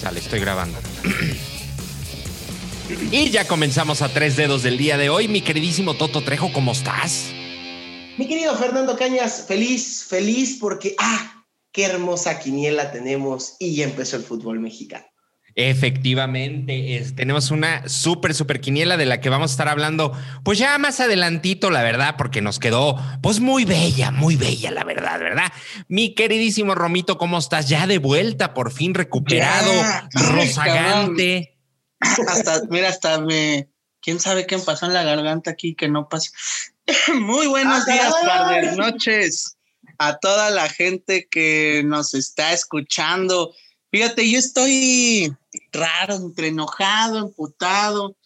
Sale, estoy grabando. y ya comenzamos a tres dedos del día de hoy. Mi queridísimo Toto Trejo, ¿cómo estás? Mi querido Fernando Cañas, feliz, feliz porque, ah, qué hermosa quiniela tenemos y ya empezó el fútbol mexicano. Efectivamente, tenemos una súper, súper quiniela de la que vamos a estar hablando, pues ya más adelantito, la verdad, porque nos quedó, pues muy bella, muy bella, la verdad, ¿verdad? Mi queridísimo Romito, ¿cómo estás? Ya de vuelta, por fin recuperado, rozagante. Hasta, mira, hasta me, quién sabe qué me pasó en la garganta aquí que no pasa. muy buenos días, tardes, noches a toda la gente que nos está escuchando Fíjate, yo estoy raro, entre enojado, emputado.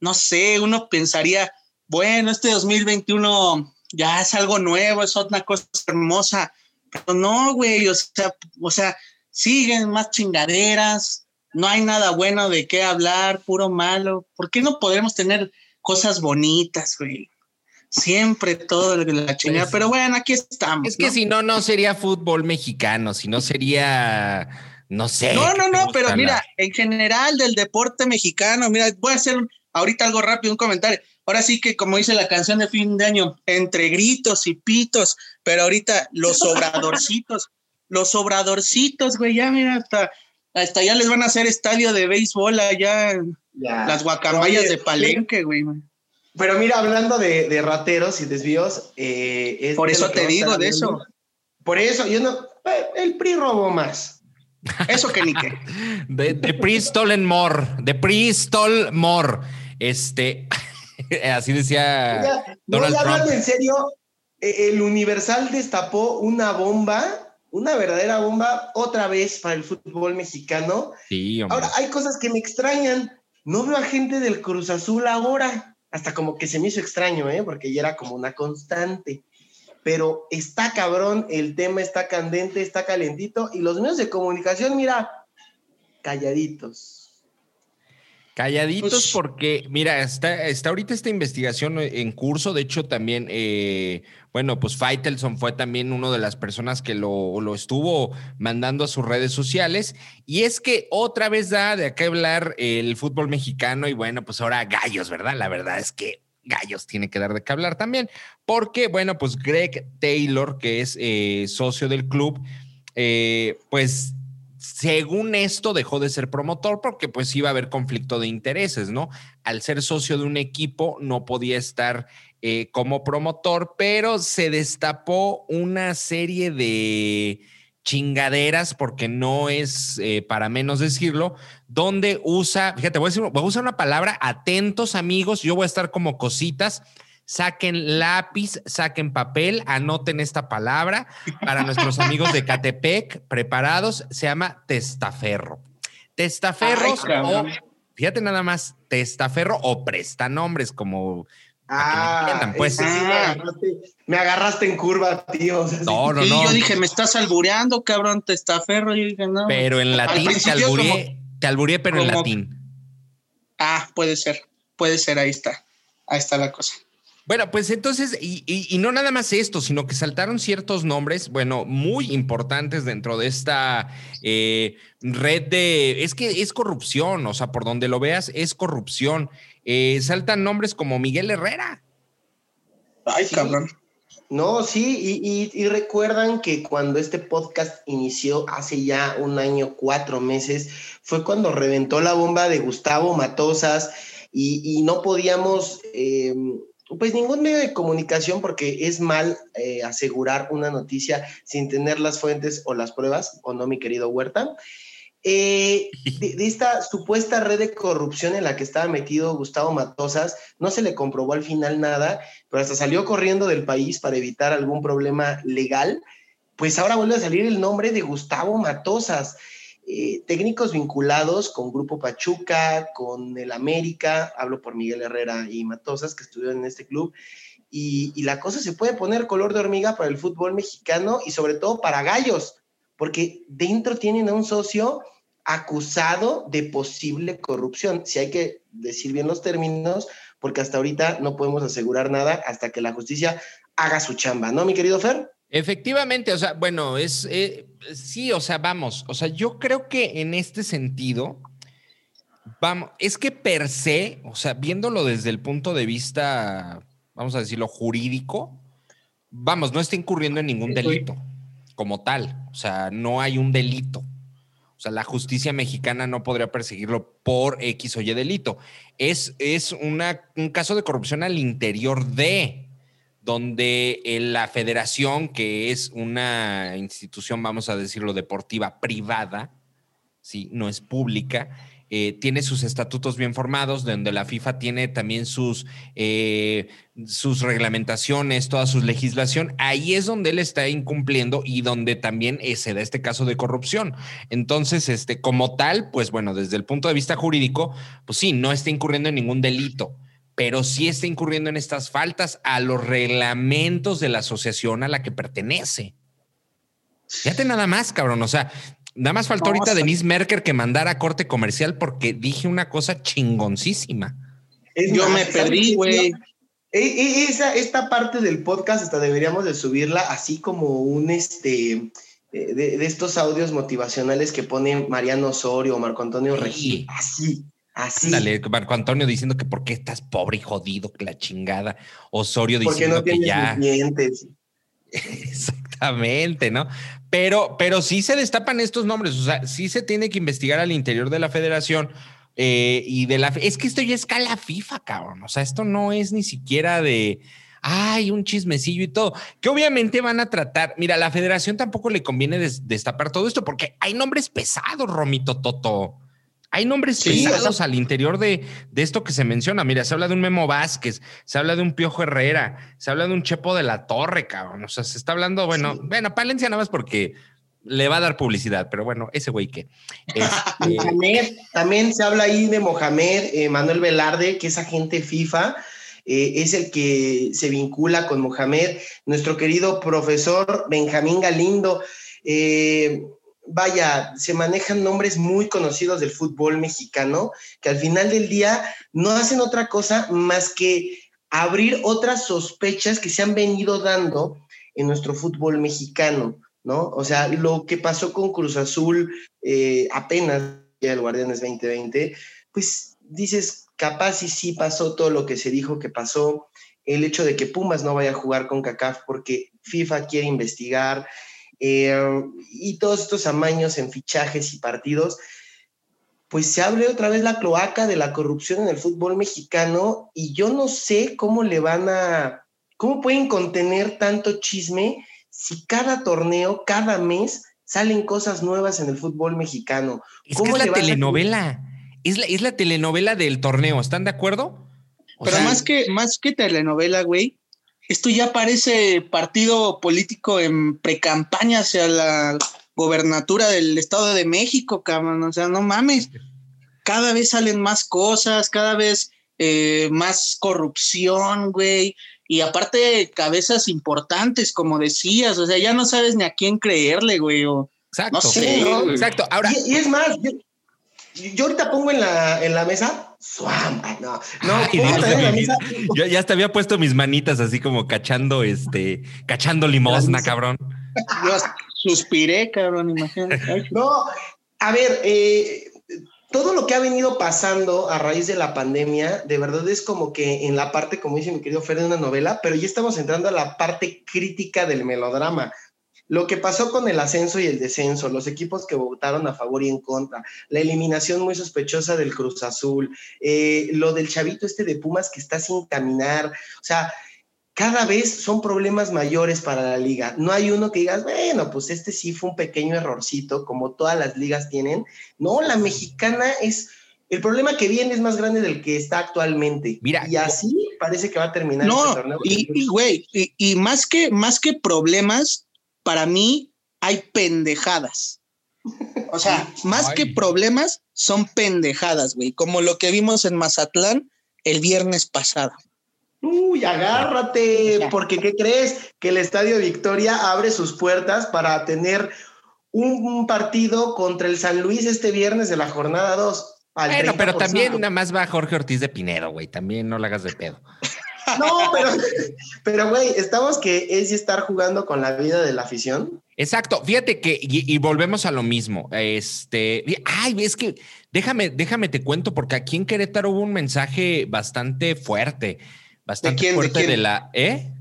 No sé, uno pensaría, bueno, este 2021 ya es algo nuevo, es otra cosa hermosa. Pero no, güey, o sea, o sea, siguen más chingaderas, no hay nada bueno de qué hablar, puro malo. ¿Por qué no podemos tener cosas bonitas, güey? Siempre todo la chingada, pues pero bueno, aquí estamos. Es que si no, no sería fútbol mexicano, si no sería no sé. No, no, no, pero mira, en general del deporte mexicano, mira, voy a hacer ahorita algo rápido, un comentario. Ahora sí que, como dice la canción de fin de año, entre gritos y pitos, pero ahorita los obradorcitos, los obradorcitos, güey, ya mira, hasta, hasta ya les van a hacer estadio de béisbol allá, las guacamayas de Palenque, güey. Pero mira, hablando de, rateros y desvíos, eh, por eso te digo de eso. Por eso, yo no, eh, el PRI robó más. Eso que ni qué. De, de Priestol More. De Priestol More. Este, así decía Donald no, Trump. en serio, e, el Universal destapó una bomba, una verdadera bomba, otra vez para el fútbol mexicano. Sí, Ahora, hay cosas que me extrañan. No veo a gente del Cruz Azul ahora. Hasta como que se me hizo extraño, ¿eh? Porque ya era como una constante pero está cabrón, el tema está candente, está calentito y los medios de comunicación, mira, calladitos. Calladitos pues porque, mira, está, está ahorita esta investigación en curso, de hecho también, eh, bueno, pues Faitelson fue también una de las personas que lo, lo, estuvo mandando a sus redes sociales y es que otra vez da de acá hablar el fútbol mexicano y bueno, pues ahora gallos, ¿verdad? La verdad es que gallos tiene que dar de qué hablar también, porque, bueno, pues Greg Taylor, que es eh, socio del club, eh, pues según esto dejó de ser promotor porque pues iba a haber conflicto de intereses, ¿no? Al ser socio de un equipo no podía estar eh, como promotor, pero se destapó una serie de chingaderas, porque no es para menos decirlo, donde usa, fíjate, voy a, decir, voy a usar una palabra, atentos amigos, yo voy a estar como cositas, saquen lápiz, saquen papel, anoten esta palabra para nuestros amigos de Catepec, preparados, se llama testaferro. Testaferro, o, fíjate nada más, testaferro o prestanombres, como Ah, pues. me, agarraste, en curva, tío. no, no, no. yo dije, me estás albureando, cabrón, testaferro. Yo dije, no. Pero en latín te albureé. Te alburé, pero en latín. Ah, puede ser, puede ser, ahí está. Ahí está la cosa. Bueno, pues entonces, y, no nada más esto, sino que saltaron ciertos nombres, bueno, muy importantes dentro de esta eh, red de, es que es corrupción, o sea, por donde lo veas, es corrupción. Eh, saltan nombres como Miguel Herrera. Ay, cabrón. No, sí, y, recuerdan que cuando este podcast inició hace ya un año, cuatro meses, fue cuando reventó la bomba de Gustavo Matosas y, no podíamos, eh, pues ningún medio de comunicación, porque es mal eh, asegurar una noticia sin tener las fuentes o las pruebas, o no, mi querido Huerta. Eh, de, esta supuesta red de corrupción en la que estaba metido Gustavo Matosas, no se le comprobó al final nada, pero hasta salió corriendo del país para evitar algún problema legal, pues ahora vuelve a salir el nombre de Gustavo Matosas. Eh, técnicos vinculados con Grupo Pachuca, con el América, hablo por Miguel Herrera y Matosas, que estuvieron en este club, y, y la cosa se puede poner color de hormiga para el fútbol mexicano y sobre todo para gallos porque dentro tienen a un socio acusado de posible corrupción. Si hay que decir bien los términos, porque hasta ahorita no podemos asegurar nada hasta que la justicia haga su chamba, ¿no, mi querido Fer? Efectivamente, o sea, bueno, es eh, sí, o sea, vamos, o sea, yo creo que en este sentido, vamos, es que per se, o sea, viéndolo desde el punto de vista, vamos a decirlo, jurídico, vamos, no está incurriendo en ningún delito como tal, o sea, no hay un delito. O sea, la justicia mexicana no podría perseguirlo por X o Y delito. Es, es un caso de corrupción al interior de, donde la federación, que es una institución, vamos a decirlo, deportiva privada, ¿sí? no es pública, eh, tiene sus estatutos bien formados, donde la FIFA tiene también sus, eh, sus reglamentaciones, toda su legislación. Ahí es donde él está incumpliendo y donde también eh, se da este caso de corrupción. Entonces, este, como tal, pues bueno, desde el punto de vista jurídico, pues sí, no está incurriendo en ningún delito pero sí está incurriendo en estas faltas a los reglamentos de la asociación a la que pertenece. Fíjate nada más, cabrón. O sea, Nada más faltó ahorita Denise Merker que mandara a corte comercial porque dije una cosa chingoncísima. Yo me perdí, güey. E, e, esa, esta parte del podcast hasta deberíamos de subirla así como un este de, de estos audios motivacionales que pone Mariano Osorio o Marco Antonio Regil. Así, así. Dale, Marco Antonio diciendo que por qué estás pobre y jodido, que la chingada. Osorio diciendo no que ya. Exactamente, ¿no? Pero, pero sí se destapan estos nombres, o sea, sí se tiene que investigar al interior de la federación eh, y de la... Es que esto ya escala FIFA, cabrón, o sea, esto no es ni siquiera de... Ay, un chismecillo y todo, que obviamente van a tratar. Mira, a la federación tampoco le conviene destapar todo esto porque hay nombres pesados, Romito Toto. Hay nombres pesados al interior de, de, esto que se menciona. Mira, se habla de un Memo Vázquez, se habla de un Piojo Herrera, se habla de un Chepo de la Torre, cabrón. O sea, se está hablando, bueno, bueno, Palencia nada más porque le va a dar publicidad, pero bueno, ese güey que. Este también se habla ahí de Mohamed, eh, Manuel Velarde, que es agente FIFA. Eh, es el que se vincula con Mohamed, nuestro querido profesor Benjamín Galindo. Eh, vaya, se manejan nombres muy conocidos del fútbol mexicano que al final del día no hacen otra cosa más que abrir otras sospechas que se han venido dando en nuestro fútbol mexicano, ¿no? O sea, lo que pasó con Cruz Azul eh, apenas el Guardianes 2020, pues dices, capaz y sí pasó todo lo que se dijo que pasó, el hecho de que Pumas no vaya a jugar con CACAF porque FIFA quiere investigar, eh, y todos estos amaños en fichajes y partidos, pues se abre otra vez la cloaca de la corrupción en el fútbol mexicano y yo no sé cómo le van a, cómo pueden contener tanto chisme si cada torneo, cada mes salen cosas nuevas en el fútbol mexicano. Es que es la telenovela, es la, es la telenovela del torneo, ¿están de acuerdo? Pero más que, más que telenovela, güey, esto ya parece partido político en precampaña hacia la gobernatura del Estado de México, cabrón. O sea, no mames. Cada vez salen más cosas, cada vez eh, más corrupción, güey. Y aparte, cabezas importantes, como decías. O sea, ya no sabes ni a quién creerle, güey. exacto. No sé. exacto. Ahora. Y, es más, yo ahorita pongo en la, en la mesa, no, no, Yo ya te había puesto mis manitas así como cachando, este, cachando limosna, cabrón. Yo suspiré, cabrón, imagínate. No, a ver, eh, todo lo que ha venido pasando a raíz de la pandemia, de verdad es como que en la parte, como dice mi querido Fer, de una novela, pero ya estamos entrando a la parte crítica del melodrama. Lo que pasó con el ascenso y el descenso, los equipos que votaron a favor y en contra, la eliminación muy sospechosa del Cruz Azul, eh, lo del chavito este de Pumas que está sin caminar, o sea, cada vez son problemas mayores para la liga. No hay uno que digas, bueno, pues este sí fue un pequeño errorcito, como todas las ligas tienen. No, la mexicana es, el problema que viene es más grande del que está actualmente. Mira, y así parece que va a terminar no, este torneo. Y, güey, y, y, más que más que problemas, para mí hay pendejadas. O sea, más que problemas, son pendejadas, güey, como lo que vimos en Mazatlán el viernes pasado. Uy, agárrate, porque ¿qué crees? Que el Estadio Victoria abre sus puertas para tener un, partido contra el San Luis este viernes de la jornada 2. Bueno, pero también nada más va Jorge Ortiz de Pinedo, güey, también no la hagas de pedo. No, pero, pero güey, estamos que es estar jugando con la vida de la afición. Exacto. Fíjate que, y, volvemos a lo mismo. Este, ay, es que déjame, déjame te cuento, porque aquí en Querétaro hubo un mensaje bastante fuerte, bastante fuerte de, la, ¿eh?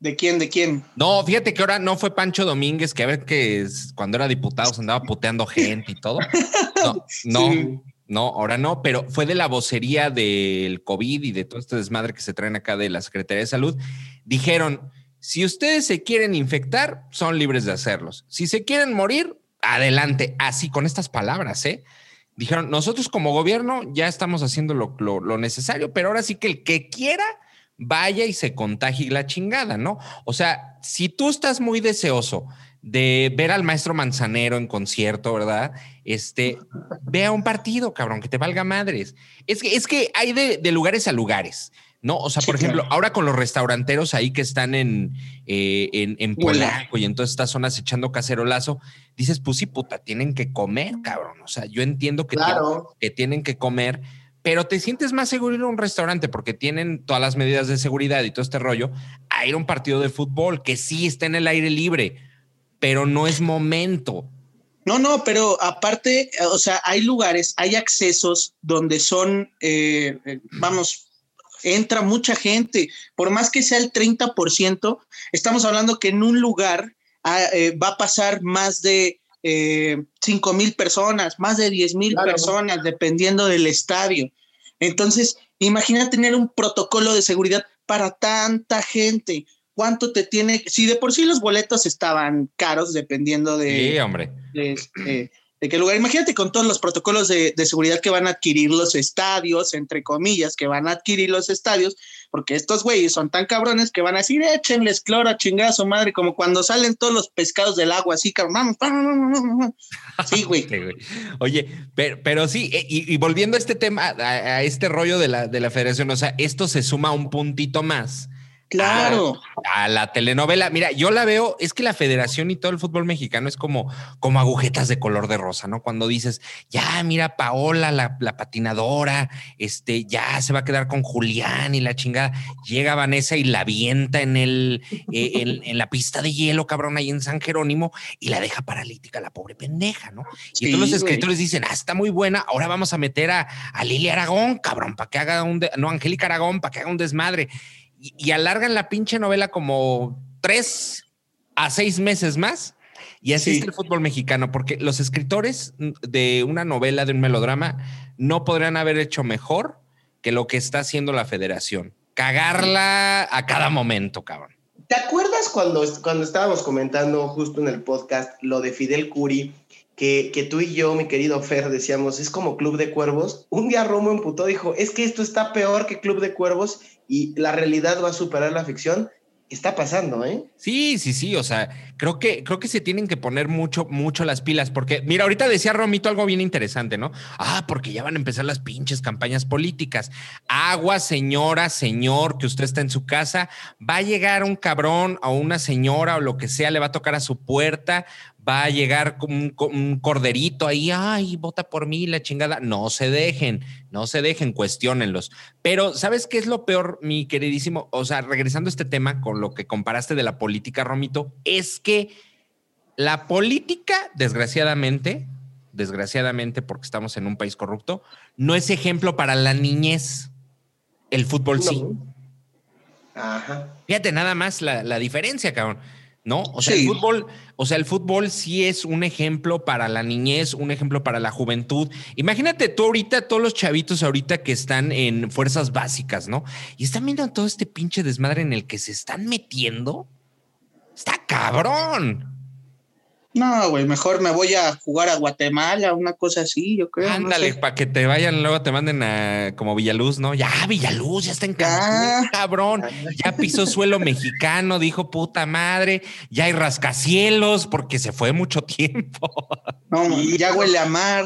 ¿De quién? ¿De quién? No, fíjate que ahora no fue Pancho Domínguez, que a ver que cuando era diputado se andaba puteando gente y todo. No, no, no, ahora no, pero fue de la vocería del COVID y de todo este desmadre que se traen acá de la Secretaría de Salud. Dijeron, si ustedes se quieren infectar, son libres de hacerlos. Si se quieren morir, adelante. Así, con estas palabras, ¿eh? Dijeron, nosotros como gobierno ya estamos haciendo lo, lo necesario, pero ahora sí que el que quiera vaya y se contagie la chingada, ¿no? O sea, si tú estás muy deseoso de ver al maestro Manzanero en concierto, ¿verdad? Este, vea un partido, cabrón, que te valga madres. Es que, es que hay de, lugares a lugares, ¿no? O sea, por ejemplo, ahora con los restauranteros ahí que están en, eh, en, y en todas estas zonas echando cacerolazo, dices, pues sí, puta, tienen que comer, cabrón. O sea, yo entiendo que, que tienen que comer, pero te sientes más seguro ir a un restaurante porque tienen todas las medidas de seguridad y todo este rollo, a ir a un partido de fútbol que sí está en el aire libre, pero no es momento. No, no, pero aparte, o sea, hay lugares, hay accesos donde son, eh, vamos, entra mucha gente, por más que sea el 30%, estamos hablando que en un lugar ah, eh, va a pasar más de eh, 5 mil personas, más de 10 mil personas, dependiendo del estadio. Entonces, imagina tener un protocolo de seguridad para tanta gente. ¿Cuánto te tiene? Si de por sí los boletos estaban caros, dependiendo de, sí, hombre. de, este, de qué lugar. Imagínate con todos los protocolos de, seguridad que van a adquirir los estadios, entre comillas, que van a adquirir los estadios, porque estos güeyes son tan cabrones que van a decir, échenles cloro a chingar a su madre, como cuando salen todos los pescados del agua, así, cabrón. Sí, güey. Oye, pero, pero sí, eh, y, volviendo a este tema, a, este rollo de la, de la federación, o sea, esto se suma un puntito más Claro. A, la telenovela. Mira, yo la veo, es que la federación y todo el fútbol mexicano es como, como agujetas de color de rosa, ¿no? Cuando dices, ya, mira, Paola, la, patinadora, este, ya se va a quedar con Julián y la chingada. Llega Vanessa y la avienta en el, eh, en, la pista de hielo, cabrón, ahí en San Jerónimo, y la deja paralítica, la pobre pendeja, ¿no? y todos los escritores dicen, ah, está muy buena, ahora vamos a meter a, a Lili Aragón, cabrón, para que haga un, no, Angélica Aragón, para que haga un desmadre y, alargan la pinche novela como tres a seis meses más. Y así es el fútbol mexicano, porque los escritores de una novela, de un melodrama, no podrían haber hecho mejor que lo que está haciendo la federación. Cagarla a cada momento, cabrón. ¿Te acuerdas cuando, cuando estábamos comentando justo en el podcast lo de Fidel Curi? Que, tú y yo, mi querido Fer, decíamos, es como Club de Cuervos. Un día Romo emputó, dijo, es que esto está peor que Club de Cuervos y la realidad va a superar la ficción, está pasando, ¿eh? Sí, sí, sí, o sea, creo que, creo que se tienen que poner mucho, mucho las pilas, porque, mira, ahorita decía Romito algo bien interesante, ¿no? Ah, porque ya van a empezar las pinches campañas políticas. Agua, señora, señor, que usted está en su casa, va a llegar un cabrón o una señora o lo que sea, le va a tocar a su puerta, va a llegar un, un corderito ahí, ay, vota por mí, la chingada. No se dejen, no se dejen, cuestionenlos. Pero, ¿sabes qué es lo peor, mi queridísimo? O sea, regresando a este tema con lo que comparaste de la política, Romito, es que la política, desgraciadamente, desgraciadamente, porque estamos en un país corrupto, no es ejemplo para la niñez. El fútbol sí. Ajá. Fíjate nada más la, la diferencia, cabrón. ¿No? O sea, el fútbol, o sea, el fútbol sí es un ejemplo para la niñez, un ejemplo para la juventud. Imagínate tú ahorita, todos los chavitos ahorita que están en fuerzas básicas, ¿no? Y están viendo todo este pinche desmadre en el que se están metiendo. Está cabrón. No, güey, mejor me voy a jugar a Guatemala, una cosa así, yo creo. Ándale, para que te vayan, luego te manden a como Villaluz, ¿no? Ya, Villaluz, ya está en casa, cabrón. Ya pisó suelo mexicano, dijo puta madre. Ya hay rascacielos porque se fue mucho tiempo. No, ya huele a mar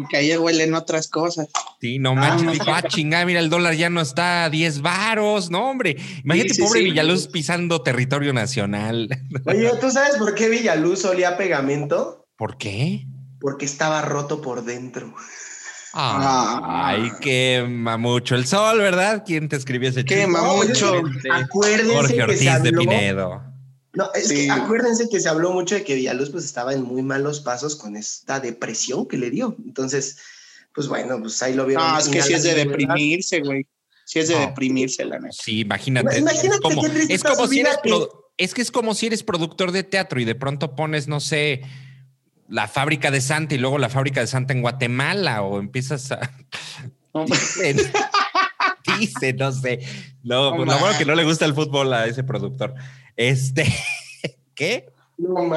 y que ahí huelen otras cosas. Sí, no manches, ah, chingada, mira, el dólar ya no está a 10 varos, no, hombre. Imagínate, pobre Villaluz pisando territorio nacional. Oye, ¿tú sabes por qué Villaluz olía pegamento? ¿Por qué? Porque estaba roto por dentro. Ay, quema mucho el sol, ¿verdad? ¿Quién te escribió ese chiste? Quema mucho. Acuérdense Jorge Ortiz que de Pinedo. No, es que acuérdense que se habló mucho de que Villaluz pues estaba en muy malos pasos con esta depresión que le dio. Entonces, pues bueno, pues ahí lo vieron. No, es que sí es de deprimirse, güey. Sí es de deprimirse, la neta. Sí, imagínate. Imagínate es como, es como si eres es que es como si eres productor de teatro y de pronto pones, no sé, la fábrica de Santa y luego la fábrica de Santa en Guatemala o empiezas a... dice, no sé. No, pues lo bueno que no le gusta el fútbol a ese productor. Este, ¿qué? No,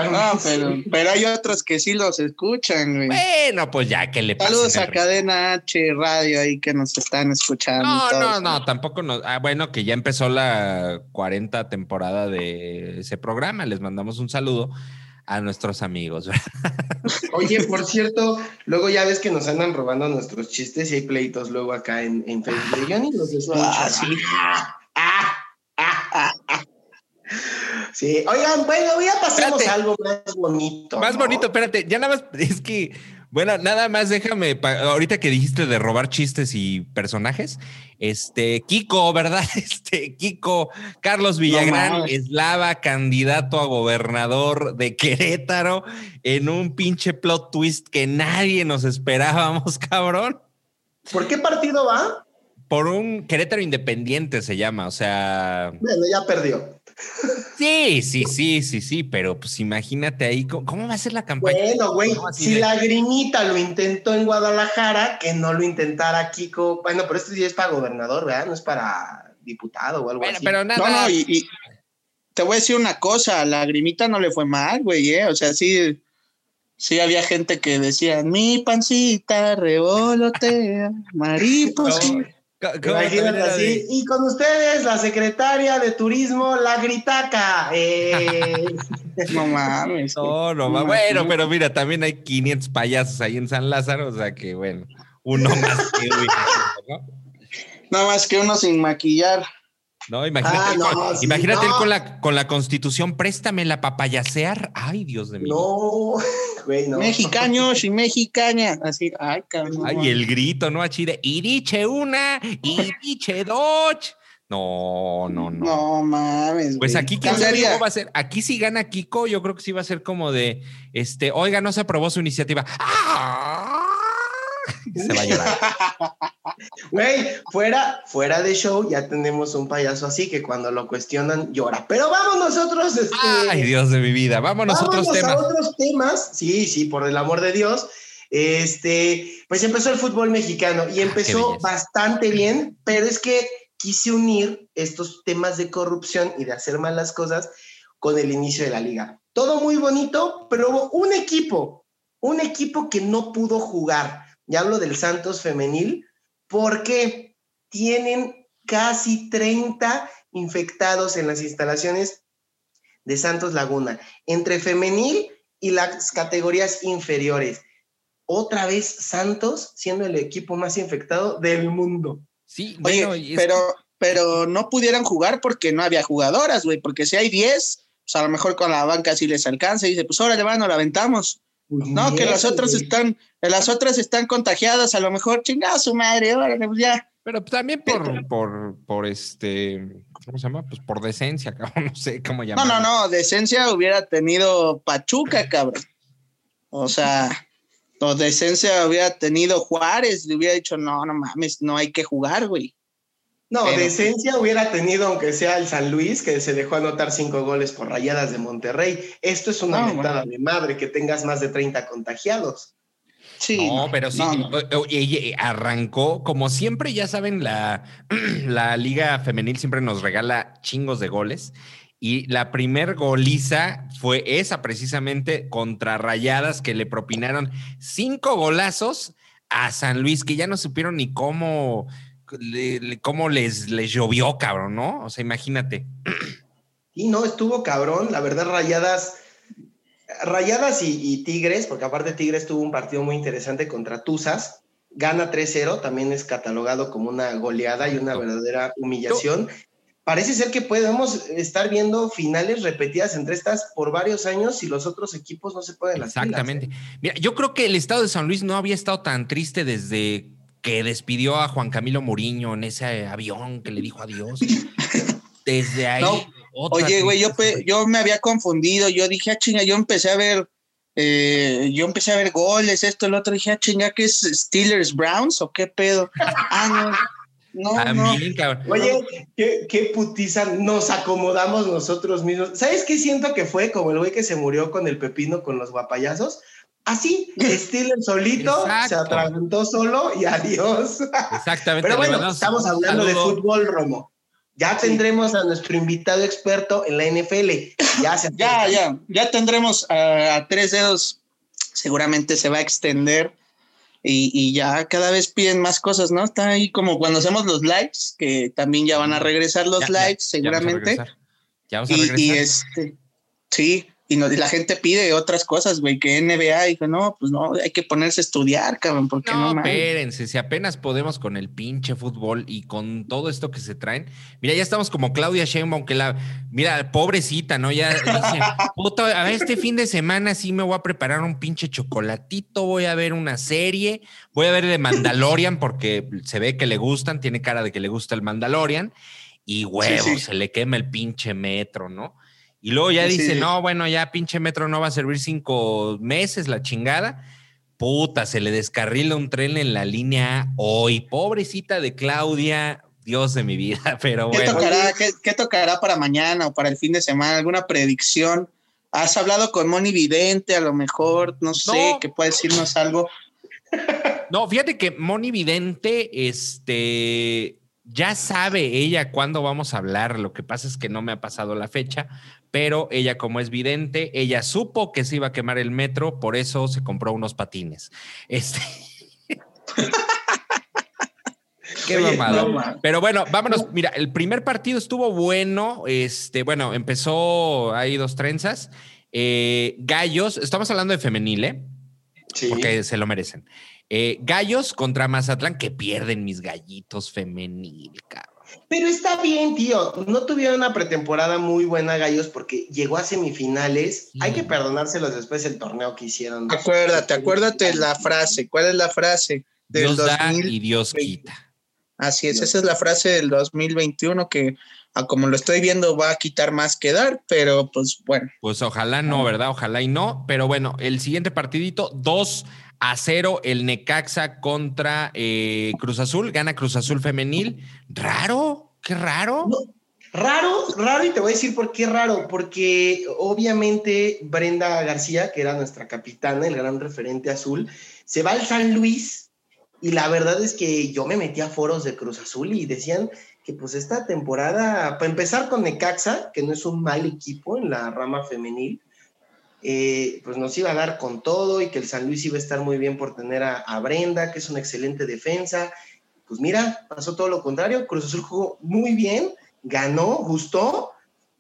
pero, pero, hay otros que sí los escuchan, güey. Bueno, pues ya que le pasa. Saludos a Cadena H Radio ahí que nos están escuchando. No, no, no, tampoco nos. Ah, bueno, que ya empezó la 40 temporada de ese programa. Les mandamos un saludo a nuestros amigos. Oye, por cierto, luego ya ves que nos andan robando nuestros chistes y hay pleitos luego acá en, en Facebook. Yo ni los escucho. Ah, sí. ah, ah, ah Sí, oigan, bueno, ya pasemos algo más bonito. Más bonito, espérate, ya nada más, es que, bueno, nada más déjame, ahorita que dijiste de robar chistes y personajes, este, Kiko, ¿verdad? Este, Kiko, Carlos Villagrán, eslava, candidato a gobernador de Querétaro, en un pinche plot twist que nadie nos esperábamos, cabrón. ¿Por qué partido va? Por un Querétaro Independiente se llama, o sea. Bueno, ya perdió. Sí, sí, sí, sí, sí, pero pues imagínate ahí, ¿cómo, va a ser la campaña? Bueno, güey, si la grimita lo intentó en Guadalajara, que no lo intentara Kiko. Bueno, pero esto sí es para gobernador, ¿verdad? No es para diputado o algo bueno, así. Pero nada. No, no, y, te voy a decir una cosa, la grimita no le fue mal, güey, ¿eh? O sea, sí, sí había gente que decía, mi pancita revolotea, así. Y con ustedes, la secretaria de Turismo, la Gritaca. Eh. no mames. No, no, mames. Bueno, pero mira, también hay 500 payasos ahí en San Lázaro, o sea que bueno, uno más que uno, ¿no? Nada más que uno sin maquillar. No, imagínate, ah, con, imagínate con, la, con la constitución, préstame la papayasear. Ay, Dios de mí. No, güey, no. Mexicaños y mexicaña. Así, ay, cabrón. Ay, el grito, ¿no? Achide, y diche una, y diche dos. No, no, no. No mames. Pues aquí ¿quién sabe cómo va a ser. Aquí si gana Kiko, yo creo que sí va a ser como de este, oiga, no se aprobó su iniciativa. ¡Ah! Se va a llorar. Güey, fuera, fuera de show ya tenemos un payaso así que cuando lo cuestionan llora. Pero vamos nosotros. Este, Ay, Dios de mi vida. Vámonos, vámonos otros temas. A otros temas. Sí, sí, por el amor de Dios. Este, pues empezó el fútbol mexicano y ah, empezó bastante bien, pero es que quise unir estos temas de corrupción y de hacer malas cosas con el inicio de la liga. Todo muy bonito, pero hubo un equipo, un equipo que no pudo jugar ya hablo del Santos femenil, porque tienen casi 30 infectados en las instalaciones de Santos Laguna, entre femenil y las categorías inferiores. Otra vez Santos siendo el equipo más infectado del mundo. Sí, pero, pero no pudieran jugar porque no había jugadoras, güey, porque si hay 10, pues a lo mejor con la banca sí les alcanza y dice, pues ahora le van, la aventamos. Pues no, que las otras están, las otras están contagiadas, a lo mejor chingada su madre, órale, pues ya. Pero también por, por, por este, ¿cómo se llama? Pues por decencia, cabrón, no sé cómo llamarlo. No, no, no, decencia hubiera tenido Pachuca, cabrón. O sea, o decencia hubiera tenido Juárez, le hubiera dicho, no, no mames, no hay que jugar, güey. No, decencia hubiera tenido, aunque sea el San Luis, que se dejó anotar cinco goles por rayadas de Monterrey. Esto es una mentada de madre, que tengas más de 30 contagiados. Sí. No, pero sí, arrancó, como siempre, ya saben, la, la Liga Femenil siempre nos regala chingos de goles. Y la primer goliza fue esa precisamente contra Rayadas que le propinaron cinco golazos a San Luis, que ya no supieron ni cómo cómo les, les llovió, cabrón, ¿no? O sea, imagínate. Y no, estuvo cabrón, la verdad, rayadas. Rayadas y, Tigres, porque aparte Tigres tuvo un partido muy interesante contra Tuzas, gana 3-0, también es catalogado como una goleada y una verdadera humillación. parece ser que podemos estar viendo finales repetidas entre estas por varios años y los otros equipos no se pueden las Exactamente. ¿eh? Mira, yo creo que el estado de San Luis no había estado tan triste desde que despidió a Juan Camilo Muriño en ese avión que le dijo adiós. Desde ahí. Oye, güey, yo, yo me había confundido. Yo dije, ah, chinga, yo empecé a ver. Eh, yo empecé a ver goles, esto, el otro. Dije, ah, chinga, ¿qué es Steelers Browns o qué pedo? ah, no. No, no. Oye, ¿qué, qué, putiza nos acomodamos nosotros mismos. ¿Sabes qué siento que fue? Como el güey que se murió con el pepino con los guapayazos. Así, Steelers solito, se atragantó solo y adiós. Exactamente. Pero bueno, estamos hablando de fútbol, Romo. Ya tendremos a nuestro invitado experto en la NFL. Ya, ya, ya, ya tendremos a, tres dedos. Seguramente se va a extender y, ya cada vez piden más cosas, ¿no? Está ahí como cuando hacemos los lives, que también ya van a regresar los lives, seguramente. Ya vamos a regresar. y este, sí, y, la gente pide otras cosas, güey, que NBA dijo, no, pues no, hay que ponerse a estudiar, cabrón, porque no. No, espérense, si apenas podemos con el pinche fútbol y con todo esto que se traen. Mira, ya estamos como Claudia Sheinbaum, que la, mira, pobrecita, ¿no? Ya dice, puto, a ver, este fin de semana sí me voy a preparar un pinche chocolatito, voy a ver una serie, voy a ver de Mandalorian, porque se ve que le gustan, tiene cara de que le gusta el Mandalorian, y huevo, se le quema el pinche metro, ¿no? Y luego ya dice, no, bueno, ya pinche metro no va a servir cinco meses, la chingada. Puta, se le descarrila un tren en la línea hoy. Pobrecita de Claudia, Dios de mi vida, pero ¿Qué Tocará, ¿qué, tocará para mañana o para el fin de semana? ¿Alguna predicción? ¿Has hablado con Moni Vidente? A lo mejor, no sé, que puede decirnos algo. No, fíjate que Moni Vidente, este, ya sabe ella cuándo vamos a hablar. Lo que pasa es que no me ha pasado la fecha, pero ella como es vidente, ella supo que se iba a quemar el metro, por eso se compró unos patines. Este... Qué mamada. Pero bueno, vámonos. Mira, el primer partido estuvo bueno. Este, bueno, empezó ahí dos trenzas. Eh, gallos, estamos hablando de femenil, ¿eh? Sí. Porque se lo merecen. Eh, gallos contra Mazatlán, que pierden mis gallitos femenil, cabrón. Pero está bien, tío. No tuvieron una pretemporada muy buena, Gallos, porque llegó a semifinales. Hay que perdonárselos después del torneo que hicieron. Acuérdate, acuérdate la frase. ¿Cuál es la frase? Del Dios da y Dios quita. Así es, esa es la frase del 2021 que, como lo estoy viendo, va a quitar más que dar, pero pues bueno. Pues ojalá no, ¿verdad? Ojalá y no. Pero bueno, el siguiente partidito, dos a cero el Necaxa contra eh, Cruz Azul, gana Cruz Azul femenil. Raro, qué raro. raro, raro, y te voy a decir por qué raro, porque obviamente Brenda García, que era nuestra capitana, el gran referente azul, se va al San Luis y la verdad es que yo me metí a foros de Cruz Azul y decían que pues esta temporada, para empezar con Necaxa, que no es un mal equipo en la rama femenil, eh, pues nos iba a dar con todo y que el San Luis iba a estar muy bien por tener a, Brenda, que es una excelente defensa. Pues mira, pasó todo lo contrario, Cruz Azul jugó muy bien, ganó, gustó.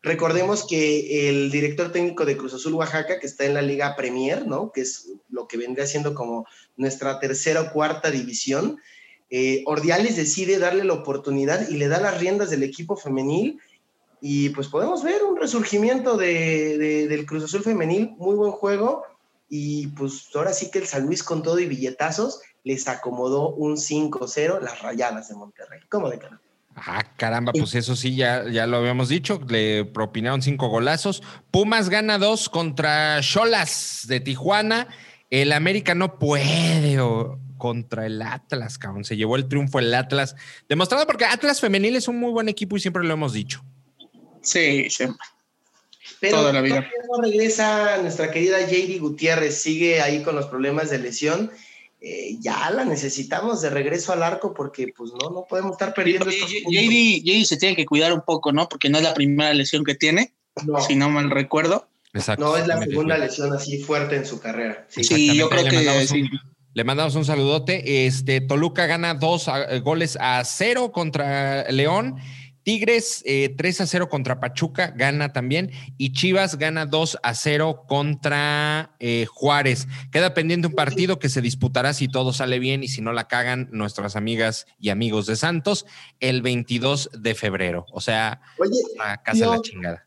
Recordemos que el director técnico de Cruz Azul Oaxaca, que está en la Liga Premier, ¿no? Que es lo que vendría siendo como nuestra tercera o cuarta división, eh, Ordiales decide darle la oportunidad y le da las riendas del equipo femenil y pues podemos ver un resurgimiento de, del Cruz Azul femenil, muy buen juego. Y pues ahora sí que el San Luis con todo y billetazos les acomodó un 5-0 las rayadas de Monterrey. ¿Cómo de cara? Ah, caramba, pues eso sí, ya, ya lo habíamos dicho, le propinaron cinco golazos. Pumas gana dos contra Cholas de Tijuana. El América no puede contra el Atlas, cabrón. Se llevó el triunfo el Atlas, demostrado porque Atlas femenil es un muy buen equipo y siempre lo hemos dicho. Sí, siempre. Pero Toda la vida. no regresa nuestra querida JD Gutiérrez, sigue ahí con los problemas de lesión. Eh, ya la necesitamos de regreso al arco porque pues no, no podemos estar perdiendo. JD, se tiene que cuidar un poco, ¿no? Porque no es la primera lesión que tiene, si no mal recuerdo. Exacto. No es la segunda lesión así fuerte en su carrera. Sí, yo creo que Le mandamos un saludote. Este, Toluca gana dos eh, goles a cero contra León Tigres 3 eh, a 0 contra Pachuca, gana también. Y Chivas gana 2 a 0 contra eh, Juárez. Queda pendiente un partido que se disputará si todo sale bien y si no la cagan nuestras amigas y amigos de Santos el 22 de febrero. O sea, a casa de la chingada.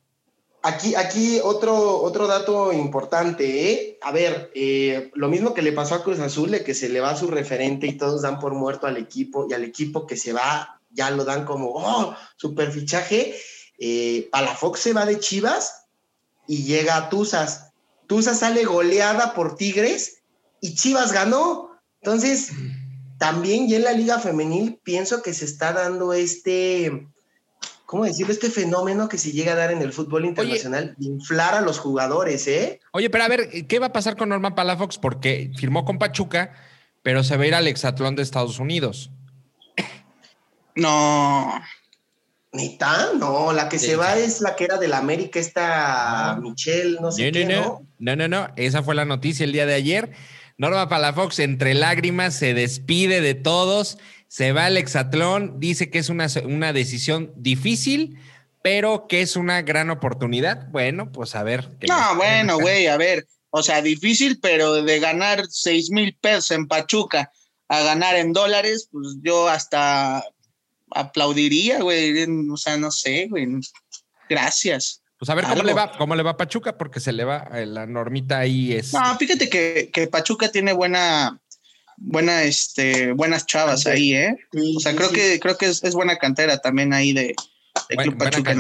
Aquí, aquí otro, otro dato importante, ¿eh? A ver, eh, lo mismo que le pasó a Cruz Azul, de que se le va su referente y todos dan por muerto al equipo y al equipo que se va ya lo dan como, oh, super fichaje. Eh, Palafox se va de Chivas y llega a Tuzas. Tuzas sale goleada por Tigres y Chivas ganó. Entonces, también ya en la Liga Femenil pienso que se está dando este, ¿cómo decirlo? Este fenómeno que se llega a dar en el fútbol internacional, de inflar a los jugadores, ¿eh? Oye, pero a ver, ¿qué va a pasar con Norman Palafox? Porque firmó con Pachuca, pero se va a ir al Exatlón de Estados Unidos. No. Ni tan, no. La que se va es la que era de la América, esta Michelle, no sé qué, no, no, no, no. Esa fue la noticia el día de ayer. Norma Palafox, entre lágrimas, se despide de todos, se va al hexatlón, dice que es una, una decisión difícil, pero que es una gran oportunidad. Bueno, pues a ver. No, bueno, güey, a ver. O sea, difícil, pero de ganar seis mil pesos en Pachuca a ganar en dólares, pues yo hasta aplaudiría, güey. O sea, no sé, güey. Gracias. Pues a ver cómo le va, cómo le va a Pachuca, porque se le va eh, la normita ahí. Es... No, fíjate que, que Pachuca tiene buena, buena, este, buenas chavas ahí, ¿eh? o sea, creo que, creo que es, buena cantera también ahí de, Club Pachuca.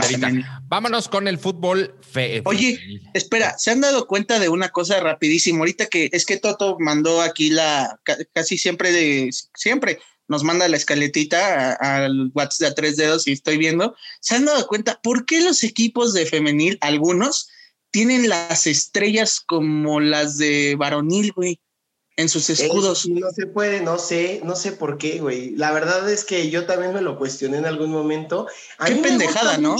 Vámonos con el fútbol. Fe Oye, espera, ¿se han dado cuenta de una cosa rapidísimo? Ahorita que es que Toto mandó aquí la casi siempre de siempre nos manda la escaletita al WhatsApp de a tres dedos y estoy viendo, ¿se han dado cuenta por qué los equipos de femenil, algunos, tienen las estrellas como las de varonil, güey? En sus escudos. no se puede, no sé, no sé por qué, güey. La verdad es que yo también me lo cuestioné en algún momento. qué pendejada, ¿no?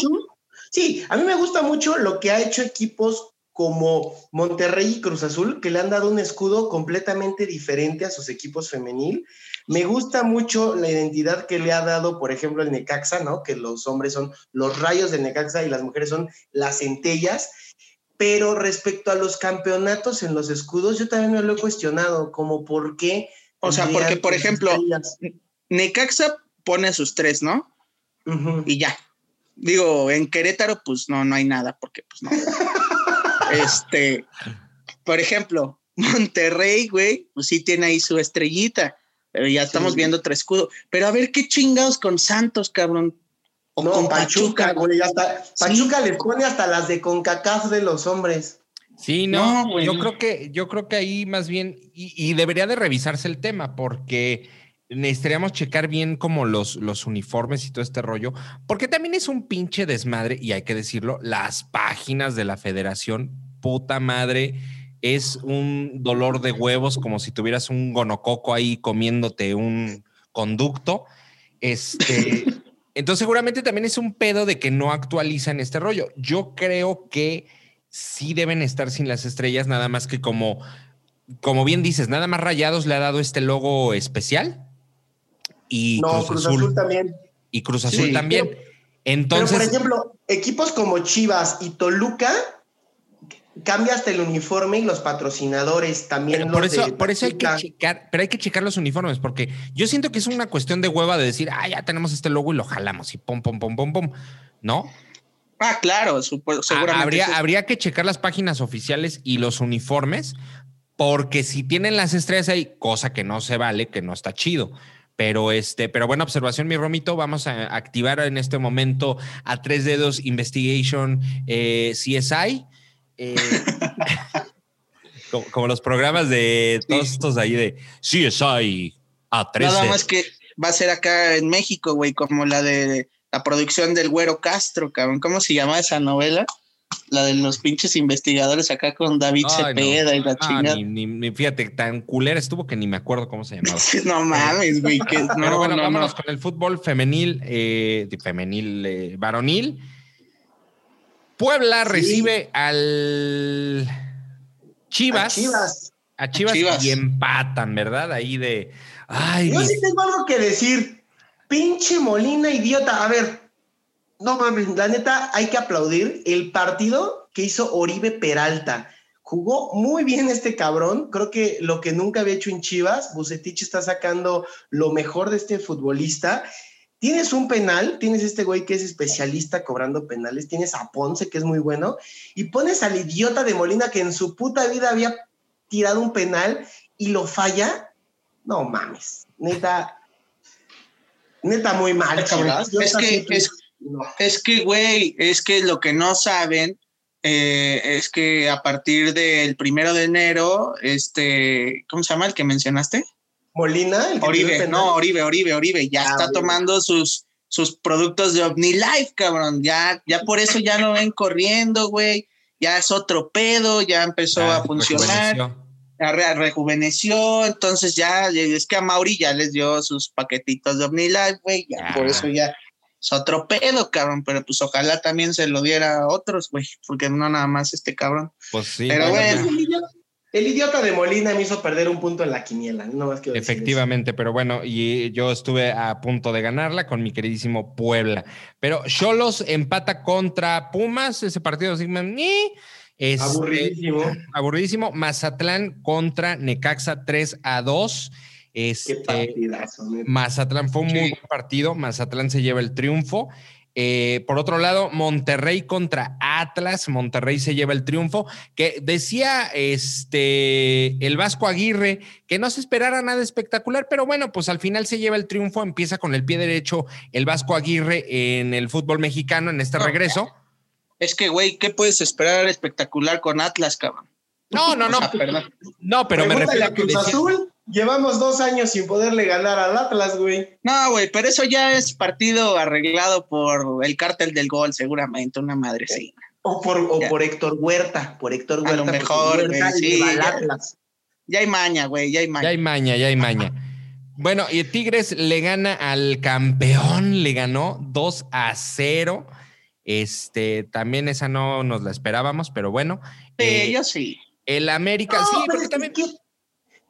sí, a mí me gusta mucho lo que ha hecho equipos como Monterrey y Cruz Azul, que le han dado un escudo completamente diferente a sus equipos femenil. Me gusta mucho la identidad que le ha dado, por ejemplo, el Necaxa, ¿no? Que los hombres son los rayos del Necaxa y las mujeres son las centellas. Pero respecto a los campeonatos en los escudos, yo también me lo he cuestionado, como por qué. O sea, porque, por ejemplo, Necaxa pone sus tres, ¿no? Y ya. Digo, en Querétaro, pues no, no hay nada, porque pues no. este, por ejemplo, Monterrey, güey, pues sí tiene ahí su estrellita. Pero ya estamos viendo otro escudo. Pero a ver qué chingados con Santos, cabrón. O con Pachuca, güey. Pachuca le pone hasta las de CONCACAF de los hombres. Sí, no, yo creo que, yo creo que ahí más bien, y, debería de revisarse el tema, porque necesitaríamos checar bien como los, los uniformes y todo este rollo, porque también es un pinche desmadre, y hay que decirlo, las páginas de la federación, puta madre es un dolor de huevos, como si tuvieras un gonococo ahí comiéndote un conducto. Este, entonces seguramente también es un pedo de que no actualizan este rollo. Yo creo que sí deben estar sin las estrellas, nada más que como, como bien dices, nada más Rayados le ha dado este logo especial. Y Cruz, Azul, también. Y Cruz Azul también. Entonces, pero por ejemplo, equipos como Chivas y Toluca cambia hasta el uniforme y los patrocinadores también. por eso, por eso hay que checar, pero hay que checar los uniformes, porque yo siento que es una cuestión de hueva de decir, ah, ya tenemos este logo y lo jalamos y pum, pum, pum, pum, pum, ¿no? Ah, claro, seguramente. Habría, habría que checar las páginas oficiales y los uniformes, porque si tienen las estrellas ahí, cosa que no se vale, que no está chido. Pero este, pero buena observación, mi Romito. Vamos a activar en este momento a tres dedos Investigation eh, CSI eh, como, los programas de todos estos ahí de CSI A3. Nada más que va a ser acá en México, güey, como la de la producción del Güero Castro, cabrón. ¿Cómo se llama esa novela? La de los pinches investigadores acá con David Cepeda y la ah, chingada. Ni, fíjate, tan culera estuvo que ni me acuerdo cómo se llamaba. no mames, güey. Pero bueno, vámonos con el fútbol femenil, eh, femenil, eh, varonil. Puebla recibe al Chivas. A Chivas. y empatan, ¿verdad? Ahí de. Ay, Yo sí tengo algo que decir. Pinche Molina, idiota. A ver, No mames, la neta, hay que aplaudir el partido que hizo Oribe Peralta. Jugó muy bien este cabrón. Creo que lo que nunca había hecho en Chivas, Bucetich está sacando lo mejor de este futbolista. Tienes un penal, tienes este güey que es especialista cobrando penales, tienes a Ponce que es muy bueno, y pones al idiota de Molina que en su puta vida había tirado un penal y lo falla. No mames, neta, neta muy mal, Chivas. Es que, es, es que, güey, es que lo que no saben eh, es que a partir del primero de enero, este, ¿cómo se llama el que mencionaste? Molina. Oribe, no, Oribe, Oribe, Oribe, ya ah, está tomando sus, sus productos de OmniLife, cabrón. Ya, ya por eso ya no ven corriendo, güey. Ya es otro pedo, ya empezó a funcionar. Rejuveneció. rejuveneció, entonces ya, es que a Mauri ya les dio sus paquetitos de OmniLife, güey, ya por eso ya es otro pedo, cabrón, pero pues ojalá también se lo diera a otros, güey, porque no nada más este cabrón. Pues sí. Pero bueno. El idiota de Molina me hizo perder un punto en la quiniela, no más que Efectivamente, pero bueno, y yo estuve a punto de ganarla con mi queridísimo Puebla. Pero Cholos empata contra Pumas, ese partido Sigman, es aburridísimo. aburridísimo. Mazatlán contra Necaxa 3 a 2. Este, Qué partidazo, Mazatlán fue un muy buen partido. Mazatlán se lleva el triunfo. Eh, por otro lado, Monterrey contra Atlas. Monterrey se lleva el triunfo. Que decía este el Vasco Aguirre que no se esperara nada espectacular, pero bueno, pues al final se lleva el triunfo. Empieza con el pie derecho el Vasco Aguirre en el fútbol mexicano en este regreso. Es que, güey, ¿qué puedes esperar espectacular con Atlas, cabrón? No, no, no. no, pero me refiero a que Azul. Llevamos dos años sin poderle ganar al Atlas, güey. No, güey, pero eso ya es partido arreglado por el cártel del gol, seguramente, una madre sí. O por, o por Héctor Huerta, por Héctor Huerta. A lo mejor, güey, sí. Ya, hay maña, güey, ya hay maña. Ya hay maña, ya hay maña. Bueno, y Tigres le gana al campeón, le ganó 2 a 0. Este, también esa no nos la esperábamos, pero bueno. Sí, eh, yo sí. El América, sí, pero también.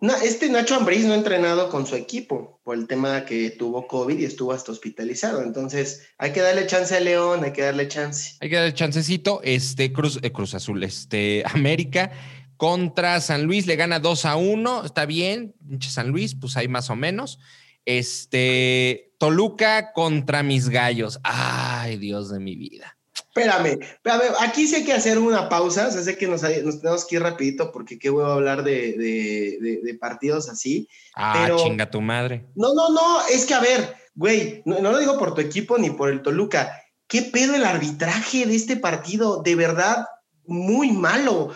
No, este Nacho Ambriz no ha entrenado con su equipo por el tema que tuvo COVID y estuvo hasta hospitalizado. Entonces, hay que darle chance a León, hay que darle chance. Hay que darle chancecito. Este Cruz, eh, Cruz Azul, este América contra San Luis le gana 2 a 1. Está bien, San Luis, pues ahí más o menos. Este Toluca contra mis gallos. Ay, Dios de mi vida. Espérame, espérame, aquí sí hay que hacer una pausa, o sea, sé que nos, tenemos que ir rapidito porque qué huevo hablar de, partidos así. Ah, chinga tu madre. No, no, no, es que a ver, güey, no, lo digo por tu equipo ni por el Toluca. ¿Qué pedo el arbitraje de este partido? De verdad, muy malo.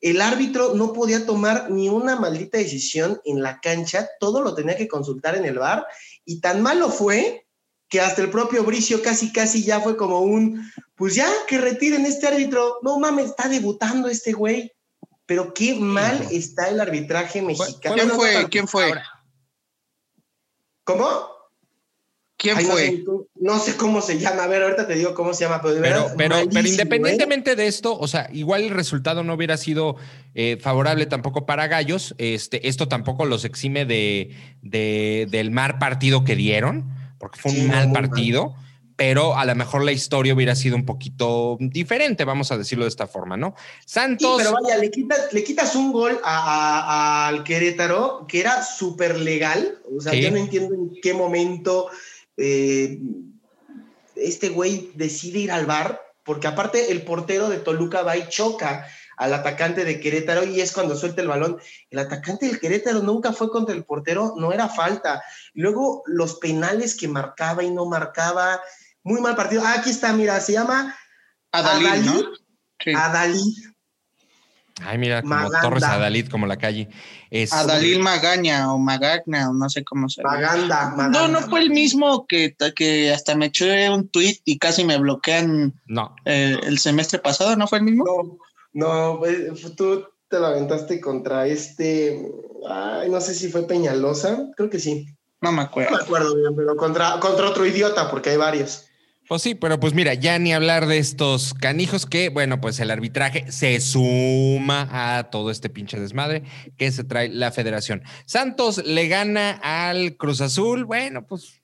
El árbitro no podía tomar ni una maldita decisión en la cancha, todo lo tenía que consultar en el bar y tan malo fue que hasta el propio Bricio casi, casi ya fue como un, pues ya, que retiren este árbitro. No mames, está debutando este güey. Pero qué mal está el arbitraje mexicano. ¿Quién fue? ¿Quién fue? ¿Cómo? ¿Quién fue? No sé, cómo se llama. A ver, ahorita te digo cómo se llama. Pero, pero, pero, ¿eh? independientemente de esto, o sea, igual el resultado no hubiera sido eh, favorable tampoco para Gallos. Este, esto tampoco los exime de, del mal partido que dieron porque fue un mal partido, pero a lo mejor la historia hubiera sido un poquito diferente, vamos a decirlo de esta forma, ¿no? Santos. Sí, pero vaya, le quitas, le quitas un gol al Querétaro que era súper legal, o sea, yo no entiendo en qué momento eh, este güey decide ir al bar, porque aparte el portero de Toluca va y choca al atacante de Querétaro y es cuando suelta el balón. El atacante del Querétaro nunca fue contra el portero, no era falta. Luego los penales que marcaba y no marcaba, muy mal partido. Ah, aquí está, mira, se llama Adalid, ¿no? Adalid. Ay, mira, como Torres Adalid, como la calle. Es... Adalid Magaña o Magagna, o no sé cómo se llama. Maganda, No, no fue el mismo que, que hasta me eché un tweet y casi me bloquean no. Eh, el semestre pasado, ¿no fue el mismo? No, no, tú te lo aventaste contra este, ay, no sé si fue Peñalosa, creo que sí. No me acuerdo. No me acuerdo bien, pero contra, contra otro idiota, porque hay varios. Pues sí, pero pues mira, ya ni hablar de estos canijos que, bueno, pues el arbitraje se suma a todo este pinche desmadre que se trae la federación. Santos le gana al Cruz Azul, bueno, pues...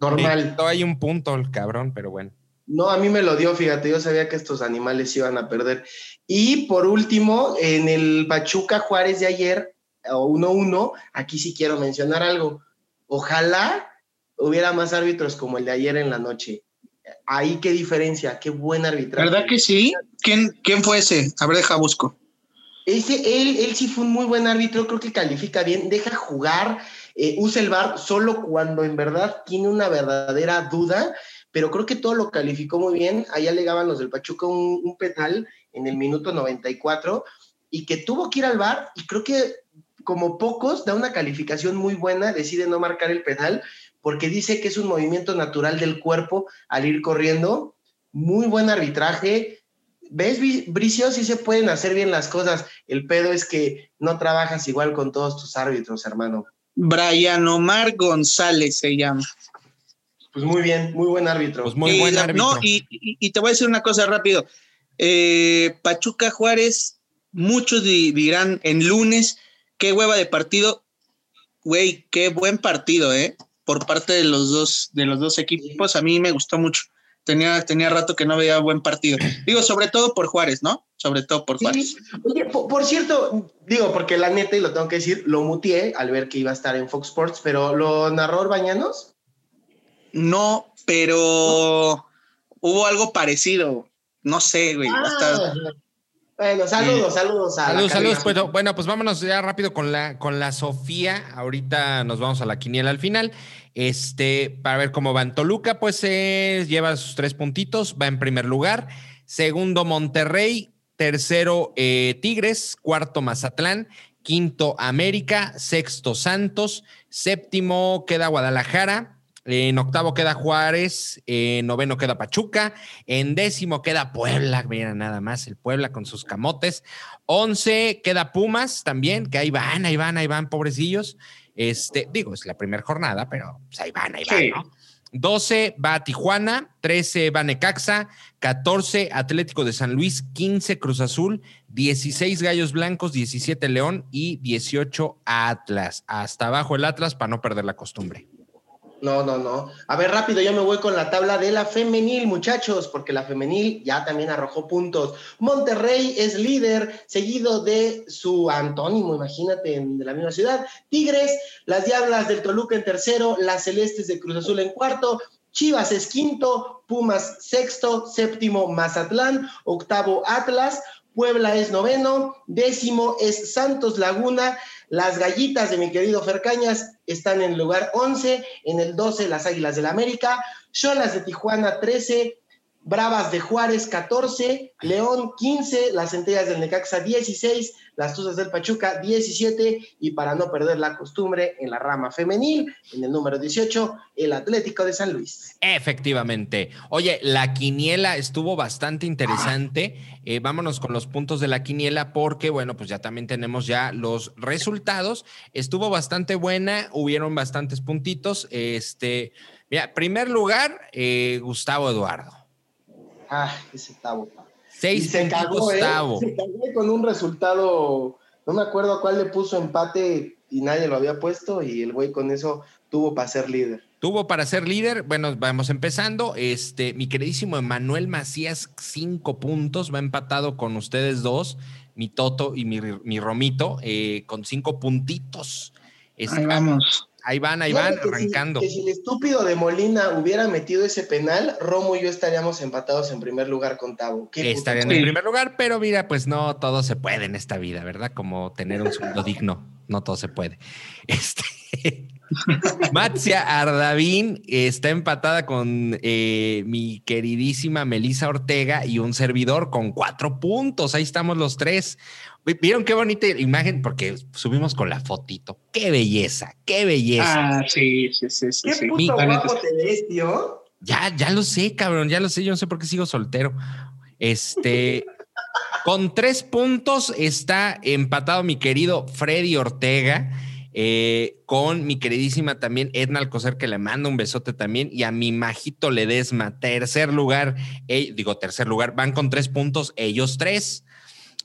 Normal. No hay un punto el cabrón, pero bueno. No, a mí me lo dio, fíjate, yo sabía que estos animales iban a perder. Y por último, en el Pachuca Juárez de ayer, 1-1, aquí sí quiero mencionar algo. Ojalá hubiera más árbitros como el de ayer en la noche. Ahí qué diferencia, qué buen arbitraje. ¿Verdad que sí? ¿Quién, quién fue ese? A ver, deja busco. Ese, él, él sí fue un muy buen árbitro, creo que califica bien, deja jugar, eh, usa el bar solo cuando en verdad tiene una verdadera duda pero creo que todo lo calificó muy bien. Allá alegaban los del Pachuca un, un penal en el minuto 94 y que tuvo que ir al bar y creo que como pocos da una calificación muy buena, decide no marcar el penal porque dice que es un movimiento natural del cuerpo al ir corriendo. Muy buen arbitraje. ¿Ves, Bricio? Sí se pueden hacer bien las cosas. El pedo es que no trabajas igual con todos tus árbitros, hermano. Brian Omar González se llama. Pues muy bien, muy buen árbitro. Pues muy buen árbitro. No, y, te voy a decir una cosa rápido. Eh, Pachuca Juárez, muchos dirán en lunes, qué hueva de partido. Güey, qué buen partido, ¿eh? Por parte de los dos, de los dos equipos. A mí me gustó mucho. Tenía, tenía rato que no veía buen partido. Digo, sobre todo por Juárez, ¿no? Sobre todo por Juárez. Oye, por, por, cierto, digo, porque la neta, y lo tengo que decir, lo mutié al ver que iba a estar en Fox Sports, pero ¿lo narró Bañanos? No, pero hubo algo parecido. No sé, güey. Ah, bueno, saludos, saludos a Saludos, saludos. Pues, bueno, pues vámonos ya rápido con la, con la Sofía. Ahorita nos vamos a la quiniela al final. Este, para ver cómo va en Toluca, pues lleva sus tres puntitos, va en primer lugar. Segundo, Monterrey. Tercero, eh, Tigres. Cuarto, Mazatlán. Quinto, América. Sexto, Santos. Séptimo, queda Guadalajara. En octavo queda Juárez, en noveno queda Pachuca, en décimo queda Puebla, mira nada más el Puebla con sus camotes. Once queda Pumas también, que ahí van, ahí van, ahí van, pobrecillos. Este, digo, es la primera jornada, pero pues, ahí van, ahí van, ¿no? 12 va Tijuana, 13 va Necaxa, 14 Atlético de San Luis, 15 Cruz Azul, 16 Gallos Blancos, 17 León y 18 Atlas. Hasta abajo el Atlas para no perder la costumbre. No, no, no. A ver, rápido, yo me voy con la tabla de la femenil, muchachos, porque la femenil ya también arrojó puntos. Monterrey es líder, seguido de su antónimo, imagínate, de la misma ciudad. Tigres, las Diablas del Toluca en tercero, las Celestes de Cruz Azul en cuarto, Chivas es quinto, Pumas sexto, séptimo Mazatlán, octavo Atlas, Puebla es noveno, décimo es Santos Laguna, las gallitas de mi querido Fercañas están en el lugar 11, en el 12 las Águilas del la América, Cholas de Tijuana 13, Bravas de Juárez 14, León 15, las Centellas del Necaxa 16, las Tuzas del Pachuca 17 y para no perder la costumbre en la rama femenil, en el número 18, el Atlético de San Luis. Efectivamente. Oye, la quiniela estuvo bastante interesante. Eh, vámonos con los puntos de la quiniela porque, bueno, pues ya también tenemos ya los resultados. Estuvo bastante buena, hubieron bastantes puntitos. Este, mira, primer lugar, eh, Gustavo Eduardo. Ah, ese Tavo. Seis se cagó, ¿eh? se cagó con un resultado, no me acuerdo a cuál le puso empate y nadie lo había puesto y el güey con eso tuvo para ser líder. Tuvo para ser líder. Bueno, vamos empezando. Este, mi queridísimo Emanuel Macías, cinco puntos, va empatado con ustedes dos, mi Toto y mi, Romito, eh, con cinco puntitos. Ahí vamos. Ahí van, ahí van, arrancando. Si, el estúpido de Molina hubiera metido ese penal, Romo y yo estaríamos empatados en primer lugar con Tavo. Estarían en primer lugar, pero mira, pues no todo se puede en esta vida, ¿verdad? Como tener un sueldo digno, no todo se puede. Este. Matsia Ardavín está empatada con eh, mi queridísima Melisa Ortega y un servidor con cuatro puntos. Ahí estamos los tres. ¿Vieron qué bonita imagen? Porque subimos con la fotito. ¡Qué belleza! ¡Qué belleza! Ah, sí, sí, sí. sí ¿Qué puto guapo te ves, tío? Ya, ya lo sé, cabrón, ya lo sé. Yo no sé por qué sigo soltero. Este, con tres puntos está empatado mi querido Freddy Ortega. Eh, con mi queridísima también Edna Alcocer, que le mando un besote también, y a mi majito Ledesma, tercer lugar, digo tercer lugar, van con tres puntos, ellos tres.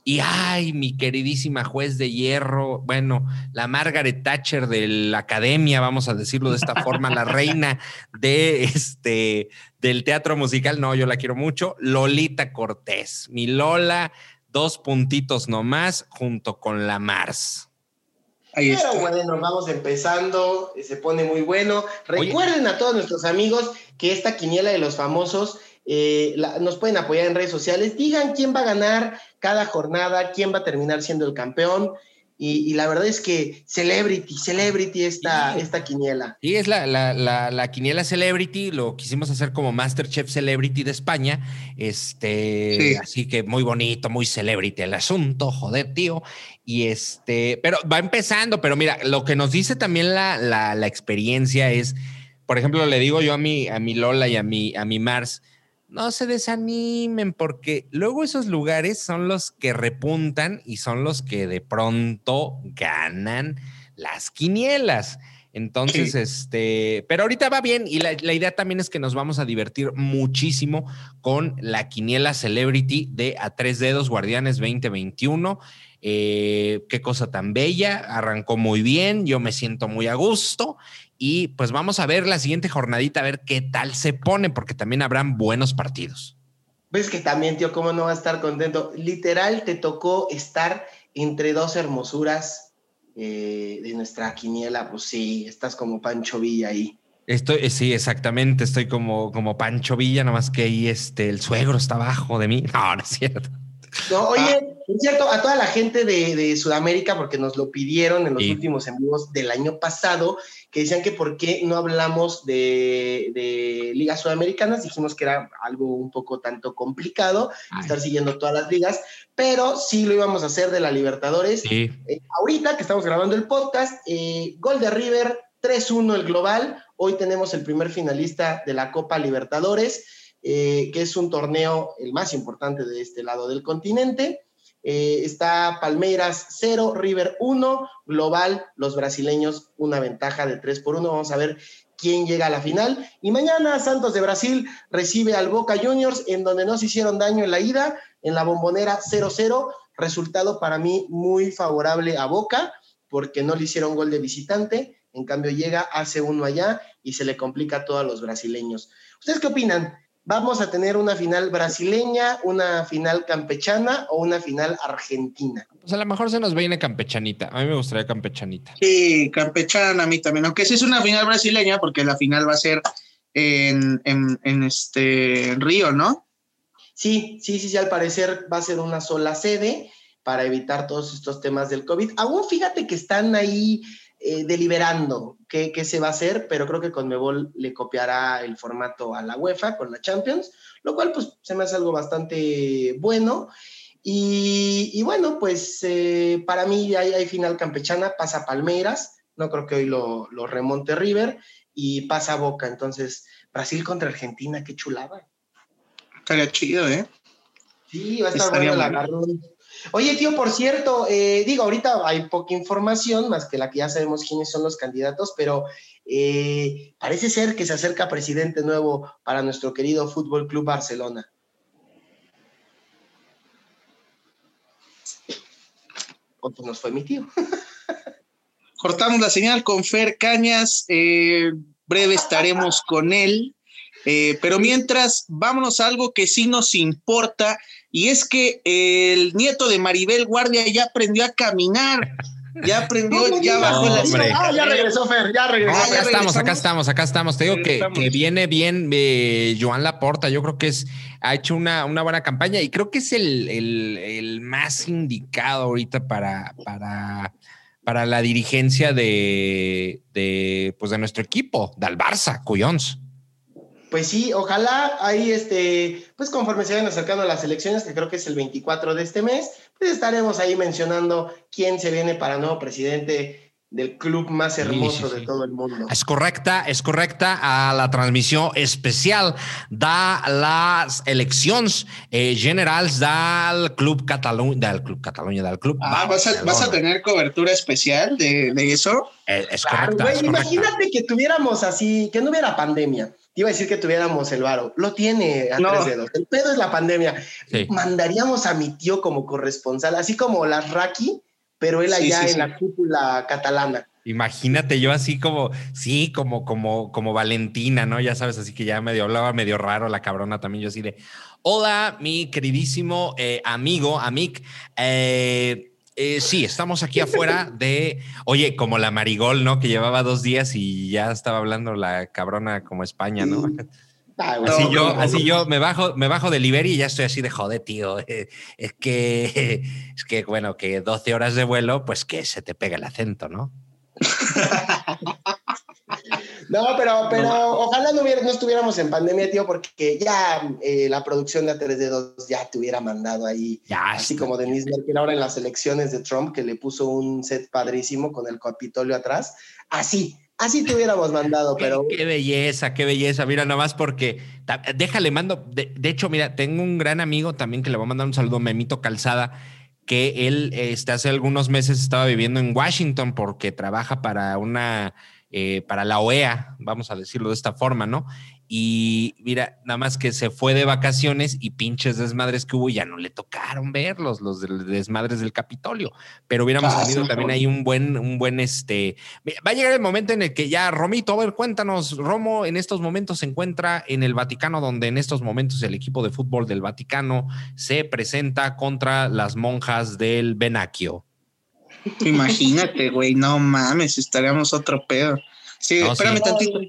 Y ay, mi queridísima juez de hierro, bueno, la Margaret Thatcher de la academia, vamos a decirlo de esta forma, la reina de este del teatro musical, no, yo la quiero mucho, Lolita Cortés, mi Lola, dos puntitos nomás junto con la Mars. Ahí Pero bueno, vamos empezando, se pone muy bueno. Recuerden a todos nuestros amigos que esta quiniela de los famosos eh, nos pueden apoyar en redes sociales. Digan quién va a ganar cada jornada, quién va a terminar siendo el campeón. Y, la verdad es que Celebrity, Celebrity esta, esta quiniela. Sí, es la, la, la, quiniela Celebrity, lo quisimos hacer como Masterchef Celebrity de España. Este, así que muy bonito, muy celebrity el asunto, joder, tío. Y este, pero va empezando, pero mira, lo que nos dice también la, la, experiencia es, por ejemplo, le digo yo a mi, a mi Lola y a mi, a mi Mars, no se desanimen porque luego esos lugares son los que repuntan y son los que de pronto ganan las quinielas. Entonces, este, pero ahorita va bien y la, idea también es que nos vamos a divertir muchísimo con la quiniela Celebrity de A Tres Dedos Guardianes 2021. Eh, qué cosa tan bella, arrancó muy bien, yo me siento muy a gusto y pues vamos a ver la siguiente jornadita, a ver qué tal se pone, porque también habrán buenos partidos. Ves que también, tío, ¿cómo no va a estar contento? Literal, te tocó estar entre dos hermosuras eh, de nuestra quiniela. Pues sí, estás como Pancho Villa ahí. Estoy, eh, sí, exactamente, estoy como, como Pancho Villa, nada más que ahí este, el suegro está abajo de mí. No, no es cierto. No, oye, ah. es cierto, a toda la gente de, Sudamérica, porque nos lo pidieron en los últimos envíos del año pasado, que decían que por qué no hablamos de, ligas sudamericanas, dijimos que era algo un poco tanto complicado estar siguiendo todas las ligas, pero sí lo íbamos a hacer de la Libertadores. Eh, ahorita que estamos grabando el podcast, eh, Gol de River 3-1 el global, hoy tenemos el primer finalista de la Copa Libertadores. Eh, que es un torneo el más importante de este lado del continente. Eh, está Palmeiras 0, River 1, global, los brasileños una ventaja de 3 por 1. Vamos a ver quién llega a la final. Y mañana Santos de Brasil recibe al Boca Juniors, en donde no se hicieron daño en la ida, en la bombonera 0-0. Resultado para mí muy favorable a Boca, porque no le hicieron gol de visitante. En cambio, llega, hace uno allá y se le complica a todos los brasileños. ¿Ustedes qué opinan? Vamos a tener una final brasileña, una final campechana o una final argentina. Pues a lo mejor se nos viene campechanita. A mí me gustaría campechanita. Sí, campechana a mí también. Aunque sí es una final brasileña, porque la final va a ser en, este Río, ¿no? Sí, sí, sí, sí, al parecer va a ser una sola sede para evitar todos estos temas del COVID. Aún fíjate que están ahí eh, deliberando qué, se va a hacer, pero creo que Conmebol le copiará el formato a la UEFA con la Champions, lo cual pues se me hace algo bastante bueno. Y, bueno, pues eh, para mí hay, hay, final campechana, pasa Palmeiras, no creo que hoy lo, remonte River, y pasa Boca. Entonces, Brasil contra Argentina, qué chulada. Estaría chido, ¿eh? Sí, va a estar bueno el agarrón. Oye, tío, por cierto, eh, digo, ahorita hay poca información, más que la que ya sabemos quiénes son los candidatos, pero eh, parece ser que se acerca presidente nuevo para nuestro querido Fútbol Club Barcelona. ¿Cuánto nos fue mi tío? Cortamos la señal con Fer Cañas. Eh, breve estaremos con él. pero mientras, vámonos a algo que sí nos importa y es que el nieto de Maribel Guardia ya aprendió a caminar. Ya aprendió, ya bajó la Ah, ya regresó, Fer, ya regresó. acá estamos, acá estamos, acá estamos. Te digo que, que, viene bien eh, Joan Laporta. Yo creo que es, ha hecho una, una buena campaña y creo que es el, el, el más indicado ahorita para, para, para la dirigencia de, de, pues de nuestro equipo, del Barça, Cuyons pues sí, ojalá ahí, este, pues conforme se vayan acercando a las elecciones, que creo que es el 24 de este mes, pues estaremos ahí mencionando quién se viene para nuevo presidente del club más hermoso de todo el mundo. Es correcta, es correcta a la transmisión especial da las elecciones eh, generales del Club Cataluña, del Club Cataluña, del Club. Ah, ¿vas a, tener cobertura especial de, eso? Eh, es, correcta, Imagínate que tuviéramos así, que no hubiera pandemia. Iba a decir que tuviéramos el varo. Lo tiene a tres dedos. El pedo es la pandemia. Mandaríamos a mi tío como corresponsal, así como las Raki pero él allá en la cúpula catalana. Imagínate yo así como, sí, como, como, como Valentina, ¿no? Ya sabes, así que ya medio hablaba medio raro la cabrona también, yo así de, hola, mi queridísimo eh, amigo, Amic, eh, eh, sí, estamos aquí afuera de, oye, como la Marigol, ¿no? Que llevaba dos días y ya estaba hablando la cabrona como España, ¿no? Ah, así yo, así yo me bajo, me bajo del Iberi y ya estoy así de joder, tío. Es que, es que, bueno, que 12 horas de vuelo, pues que se te pega el acento, ¿no? no, pero, pero ojalá no, no, estuviéramos en pandemia, tío, porque ya eh, la producción de A3D2 ya te hubiera mandado ahí, así como Denise Merkel ahora en las elecciones de Trump, que le puso un set padrísimo con el Capitolio atrás. Así, Así te hubiéramos mandado, pero. Qué, belleza, qué belleza. Mira, nada más porque. Déjale, mando. De, hecho, mira, tengo un gran amigo también que le voy a mandar un saludo, Memito Calzada, que él este, hace algunos meses estaba viviendo en Washington porque trabaja para una. Eh, para la OEA, vamos a decirlo de esta forma, ¿no? Y mira, nada más que se fue de vacaciones y pinches desmadres que hubo, ya no le tocaron verlos, los desmadres del Capitolio. Pero hubiéramos ah, tenido también ahí un buen, un buen este. Va a llegar el momento en el que ya, Romito, a ver, cuéntanos, Romo en estos momentos se encuentra en el Vaticano, donde en estos momentos el equipo de fútbol del Vaticano se presenta contra las monjas del Benacchio. Imagínate, güey, no mames, estaríamos otro pedo. Sí, espérame tantito.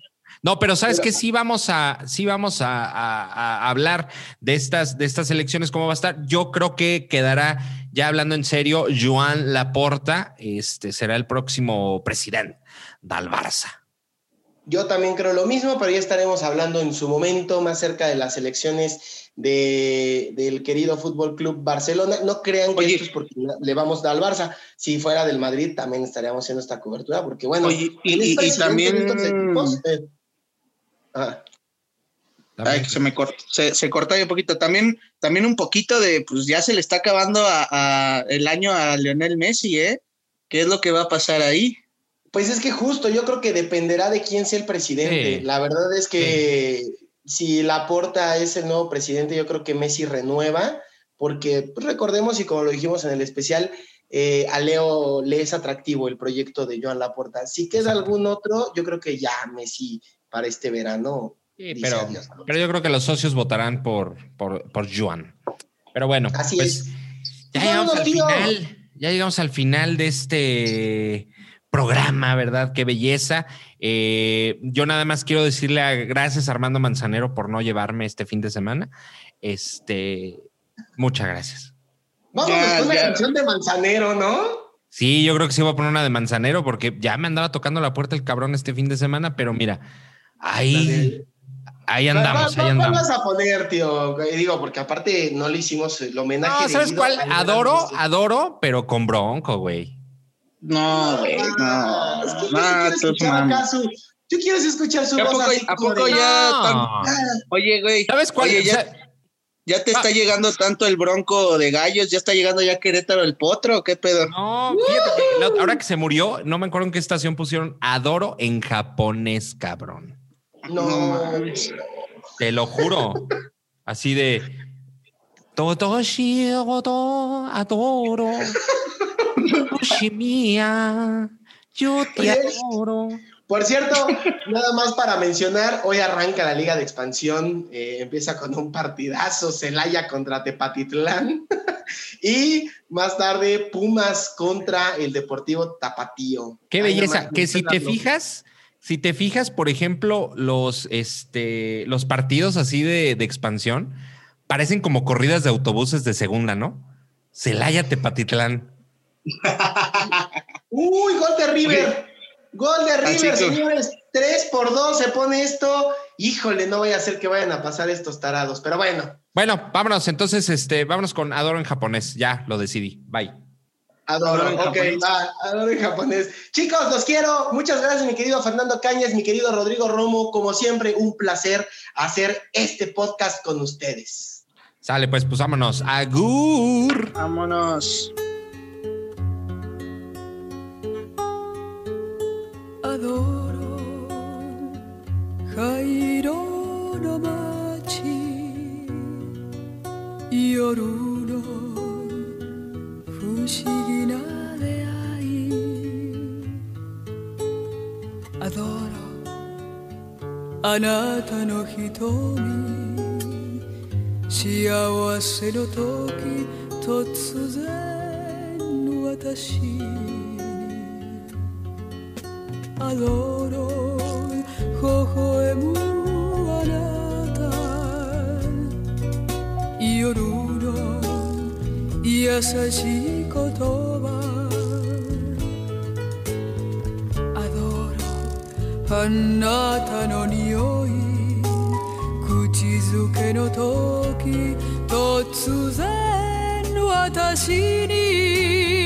No, pero sabes que sí vamos a, sí vamos a, hablar de estas, de estas elecciones, cómo va a estar. Yo creo que quedará, ya hablando en serio, Joan Laporta, este será el próximo presidente del Barça. Yo también creo lo mismo, pero ya estaremos hablando en su momento más cerca de las elecciones de, del querido Fútbol Club Barcelona. No crean que esto es porque le vamos al Barça. Si fuera del Madrid, también estaríamos haciendo esta cobertura, porque bueno, y, también. Eh, se me corta, se, corta un poquito. También, también un poquito de, pues ya se le está acabando a, el año a Lionel Messi, ¿eh? ¿Qué es lo que va a pasar ahí? Pues es que justo, yo creo que dependerá de quién sea el presidente. La verdad es que si Laporta es el nuevo presidente, yo creo que Messi renueva, porque pues, recordemos, y como lo dijimos en el especial, eh, a Leo le es atractivo el proyecto de Joan Laporta. Si queda algún otro, yo creo que ya Messi para este verano. pero, pero yo creo que los socios votarán por, por, por Joan. Pero bueno, Así pues, es. Ya llegamos al final. Ya llegamos al final de este programa, ¿verdad? Qué belleza. Eh, yo nada más quiero decirle a, gracias a Armando Manzanero por no llevarme este fin de semana. Este, muchas gracias. Vamos a una canción de Manzanero, ¿no? Sí, yo creo que sí voy a poner una de Manzanero porque ya me andaba tocando la puerta el cabrón este fin de semana, pero mira, ahí, ahí andamos, ahí andamos. vas a poner, tío? Digo, porque aparte no le hicimos el homenaje. No, ¿sabes cuál? Adoro, adoro, pero con bronco, güey. No, güey, no. Es que no, escuchar su, Tú quieres escuchar su voz así ¿A poco ya? Oye, güey. ¿Sabes cuál? Oye, ya, ya te está ah. llegando tanto el bronco de gallos, ya está llegando ya Querétaro el potro, ¿qué pedo? No, fíjate ahora que se murió, no me acuerdo en qué estación pusieron Adoro en japonés, cabrón. No, te lo juro. Así de todo adoro. mía, yo te adoro. Por cierto, nada más para mencionar, hoy arranca la Liga de Expansión, eh, empieza con un partidazo, Celaya contra Tepatitlán y más tarde Pumas contra el Deportivo Tapatío. Qué belleza, que si te fijas, si te fijas, por ejemplo, los, este, los partidos así de, de expansión parecen como corridas de autobuses de segunda, ¿no? Celaya Tepatitlán. Uy, gol de River. Gol de River, señores. 3 por 2 se pone esto. Híjole, no voy a hacer que vayan a pasar estos tarados, pero bueno. Bueno, vámonos. Entonces, este, vámonos con Adoro en japonés. Ya lo decidí. Bye. Adoro, ok, va, adoro en japonés. Chicos, los quiero. Muchas gracias, mi querido Fernando Cañas, mi querido Rodrigo Romo. Como siempre, un placer hacer este podcast con ustedes. Sale, pues, pues vámonos. Agur. Vámonos. Adoro Jairo Namachi Yoruno Fushigina de ahí Adoro Anata no Hitomi 幸せの時突然私に。Adoro 微笑むあなた。夜の優しい言葉アドロあなたの匂い。づけの時突然私に